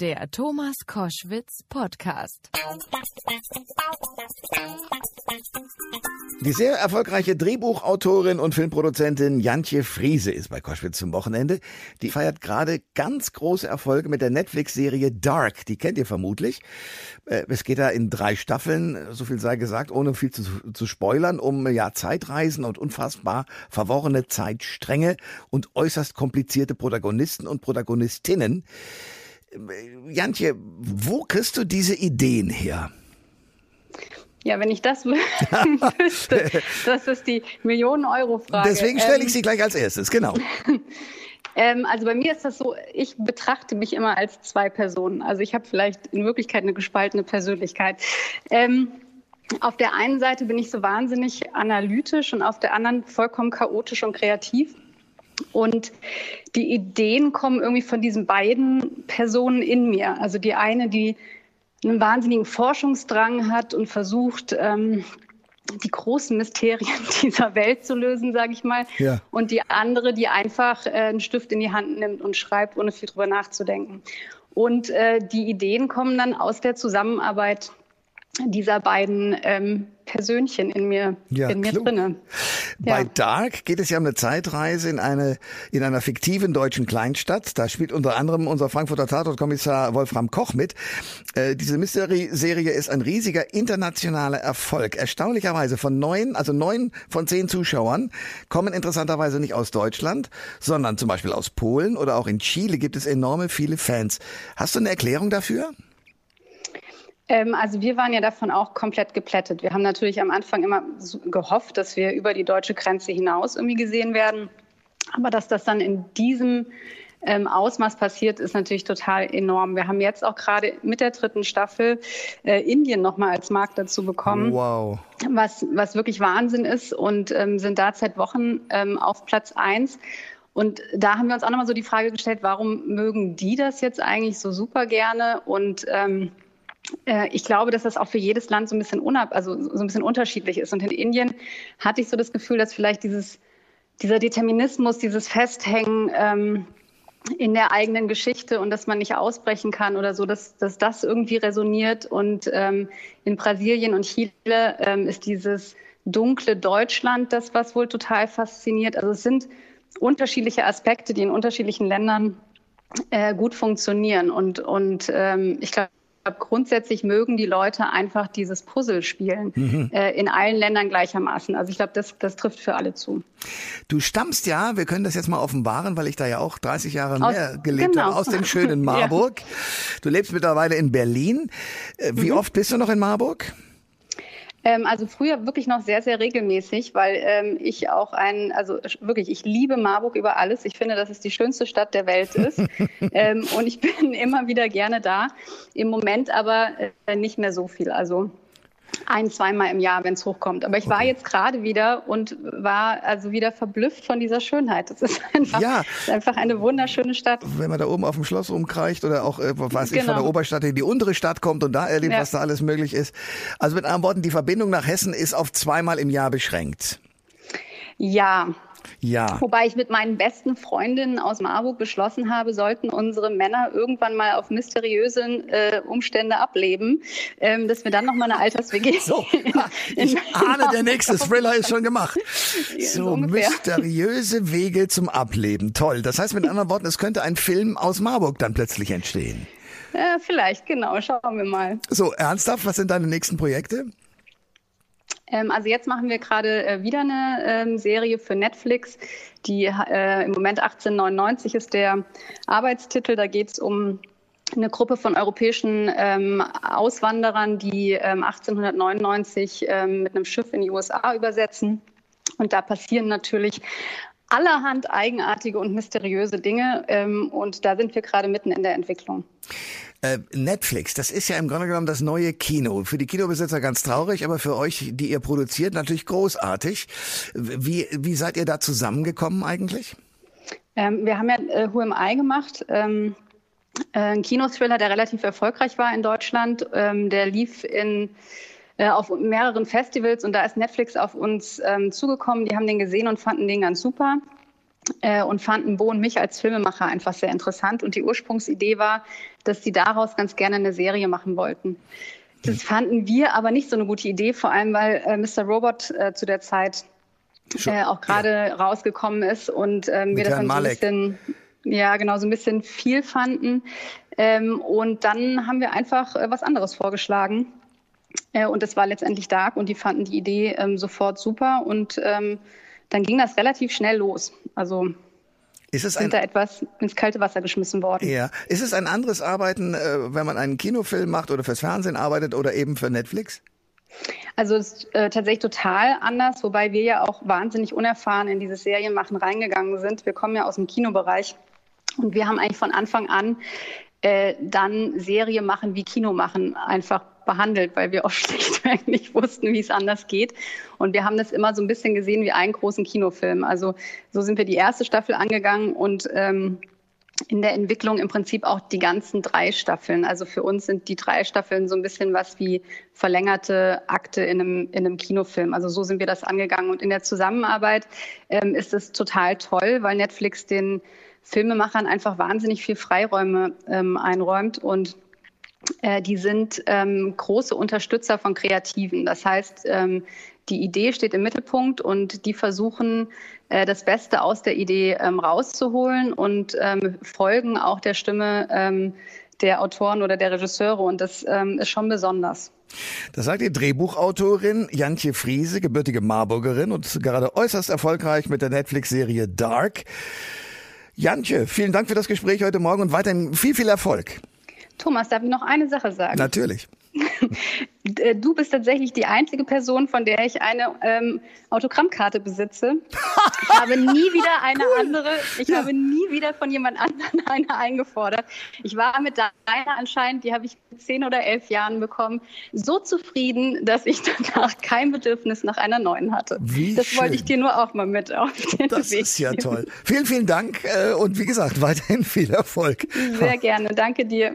Der Thomas Koschwitz Podcast. Die sehr erfolgreiche Drehbuchautorin und Filmproduzentin Jantje Friese ist bei Koschwitz zum Wochenende. Die feiert gerade ganz große Erfolge mit der Netflix-Serie Dark. Die kennt ihr vermutlich. Äh, es geht da in drei Staffeln, so viel sei gesagt, ohne viel zu, zu spoilern, um ja Zeitreisen und unfassbar verworrene Zeitstränge und äußerst komplizierte Protagonisten und Protagonistinnen. Jantje, wo kriegst du diese Ideen her? Ja, wenn ich das wüsste, das ist die Millionen-Euro-Frage. Deswegen stelle ich ähm, sie gleich als erstes, genau. ähm, also bei mir ist das so, ich betrachte mich immer als zwei Personen. Also ich habe vielleicht in Wirklichkeit eine gespaltene Persönlichkeit. Ähm, auf der einen Seite bin ich so wahnsinnig analytisch und auf der anderen vollkommen chaotisch und kreativ. Und die Ideen kommen irgendwie von diesen beiden Personen in mir. Also die eine, die einen wahnsinnigen Forschungsdrang hat und versucht, ähm, die großen Mysterien dieser Welt zu lösen, sage ich mal. Ja. Und die andere, die einfach äh, einen Stift in die Hand nimmt und schreibt, ohne viel drüber nachzudenken. Und äh, die Ideen kommen dann aus der Zusammenarbeit dieser beiden ähm, Persönchen in mir, ja, in mir drinne. Bei ja. Dark geht es ja um eine Zeitreise in eine in einer fiktiven deutschen Kleinstadt. Da spielt unter anderem unser Frankfurter Tatortkommissar Wolfram Koch mit. Äh, diese Mystery-Serie ist ein riesiger internationaler Erfolg. Erstaunlicherweise von neun, also neun von zehn Zuschauern kommen interessanterweise nicht aus Deutschland, sondern zum Beispiel aus Polen oder auch in Chile gibt es enorme viele Fans. Hast du eine Erklärung dafür? Ähm, also wir waren ja davon auch komplett geplättet. Wir haben natürlich am Anfang immer gehofft, dass wir über die deutsche Grenze hinaus irgendwie gesehen werden. Aber dass das dann in diesem ähm, Ausmaß passiert, ist natürlich total enorm. Wir haben jetzt auch gerade mit der dritten Staffel äh, Indien nochmal als Markt dazu bekommen. Wow. Was, was wirklich Wahnsinn ist und ähm, sind da seit Wochen ähm, auf Platz eins. Und da haben wir uns auch nochmal so die Frage gestellt, warum mögen die das jetzt eigentlich so super gerne? Und ähm, äh, ich glaube, dass das auch für jedes Land so ein bisschen unab also so ein bisschen unterschiedlich ist. Und in Indien hatte ich so das Gefühl, dass vielleicht dieses, dieser Determinismus, dieses Festhängen ähm, in der eigenen Geschichte und dass man nicht ausbrechen kann oder so, dass, dass das irgendwie resoniert. Und ähm, in Brasilien und Chile ähm, ist dieses dunkle Deutschland das, was wohl total fasziniert. Also es sind unterschiedliche Aspekte, die in unterschiedlichen Ländern äh, gut funktionieren. Und, und ähm, ich glaube, grundsätzlich mögen die Leute einfach dieses Puzzle spielen mhm. äh, in allen Ländern gleichermaßen. Also ich glaube, das, das trifft für alle zu. Du stammst ja, wir können das jetzt mal offenbaren, weil ich da ja auch 30 Jahre aus, mehr gelebt genau. habe, aus dem schönen Marburg. ja. Du lebst mittlerweile in Berlin. Äh, wie mhm. oft bist du noch in Marburg? Ähm, also früher wirklich noch sehr, sehr regelmäßig, weil ähm, ich auch ein, also wirklich, ich liebe Marburg über alles. Ich finde, dass es die schönste Stadt der Welt ist. ähm, und ich bin immer wieder gerne da. Im Moment aber äh, nicht mehr so viel. Also ein, zweimal im Jahr, wenn es hochkommt. Aber ich okay. war jetzt gerade wieder und war also wieder verblüfft von dieser Schönheit. Das ist einfach, ja. ist einfach eine wunderschöne Stadt. Wenn man da oben auf dem Schloss rumkreicht oder auch, äh, was genau. ich, von der Oberstadt in die untere Stadt kommt und da erlebt, ja. was da alles möglich ist. Also mit anderen Worten, die Verbindung nach Hessen ist auf zweimal im Jahr beschränkt. Ja, ja. Wobei ich mit meinen besten Freundinnen aus Marburg beschlossen habe, sollten unsere Männer irgendwann mal auf mysteriöse äh, Umstände ableben, ähm, dass wir dann noch mal eine Alters-WG. So, ich ahne, der nächste Thriller ist schon gemacht. So, so mysteriöse Wege zum Ableben. Toll. Das heißt mit anderen Worten, es könnte ein Film aus Marburg dann plötzlich entstehen. Ja, vielleicht, genau. Schauen wir mal. So, ernsthaft, was sind deine nächsten Projekte? Ähm, also jetzt machen wir gerade äh, wieder eine ähm, Serie für Netflix, die äh, im Moment 1899 ist der Arbeitstitel. Da geht es um eine Gruppe von europäischen ähm, Auswanderern, die ähm, 1899 ähm, mit einem Schiff in die USA übersetzen. Und da passieren natürlich allerhand eigenartige und mysteriöse Dinge. Ähm, und da sind wir gerade mitten in der Entwicklung. Äh, Netflix, das ist ja im Grunde genommen das neue Kino. Für die Kinobesitzer ganz traurig, aber für euch, die ihr produziert, natürlich großartig. Wie, wie seid ihr da zusammengekommen eigentlich? Ähm, wir haben ja äh, Who Am I gemacht. Ähm, äh, ein Kinothriller, der relativ erfolgreich war in Deutschland. Ähm, der lief in äh, auf mehreren Festivals und da ist Netflix auf uns ähm, zugekommen. Die haben den gesehen und fanden den ganz super. Äh, und fanden Bo und mich als Filmemacher einfach sehr interessant. Und die Ursprungsidee war, dass sie daraus ganz gerne eine Serie machen wollten. Das fanden wir aber nicht so eine gute Idee, vor allem weil äh, Mr. Robot äh, zu der Zeit äh, auch gerade ja. rausgekommen ist und ähm, wir das dann so ein bisschen, ja genau, so ein bisschen viel fanden. Ähm, und dann haben wir einfach äh, was anderes vorgeschlagen. Äh, und das war letztendlich Dark und die fanden die Idee ähm, sofort super und ähm, dann ging das relativ schnell los. Also ist es sind ein, da etwas ins kalte Wasser geschmissen worden. Ja. Ist es ein anderes Arbeiten, äh, wenn man einen Kinofilm macht oder fürs Fernsehen arbeitet oder eben für Netflix? Also es ist äh, tatsächlich total anders, wobei wir ja auch wahnsinnig unerfahren in dieses Serienmachen reingegangen sind. Wir kommen ja aus dem Kinobereich und wir haben eigentlich von Anfang an äh, dann Serie machen wie Kino machen einfach behandelt, weil wir auch schlichtweg nicht wussten, wie es anders geht. Und wir haben das immer so ein bisschen gesehen wie einen großen Kinofilm. Also so sind wir die erste Staffel angegangen und ähm, in der Entwicklung im Prinzip auch die ganzen drei Staffeln. Also für uns sind die drei Staffeln so ein bisschen was wie verlängerte Akte in einem, in einem Kinofilm. Also so sind wir das angegangen. Und in der Zusammenarbeit ähm, ist es total toll, weil Netflix den Filmemachern einfach wahnsinnig viel Freiräume ähm, einräumt und die sind ähm, große Unterstützer von Kreativen. Das heißt, ähm, die Idee steht im Mittelpunkt und die versuchen, äh, das Beste aus der Idee ähm, rauszuholen und ähm, folgen auch der Stimme ähm, der Autoren oder der Regisseure. Und das ähm, ist schon besonders. Das sagt die Drehbuchautorin Jantje Friese, gebürtige Marburgerin und gerade äußerst erfolgreich mit der Netflix-Serie Dark. Jantje, vielen Dank für das Gespräch heute Morgen und weiterhin viel, viel Erfolg. Thomas, darf ich noch eine Sache sagen? Natürlich. Äh, du bist tatsächlich die einzige Person, von der ich eine ähm, Autogrammkarte besitze. Ich habe nie wieder eine cool. andere, ich ja. habe nie wieder von jemand anderem eine eingefordert. Ich war mit deiner anscheinend, die habe ich mit zehn oder elf Jahren bekommen, so zufrieden, dass ich danach kein Bedürfnis nach einer neuen hatte. Wie das schön. wollte ich dir nur auch mal mit auf den Das Weg ist ja geben. toll. Vielen, vielen Dank äh, und wie gesagt, weiterhin viel Erfolg. Sehr gerne. Danke dir.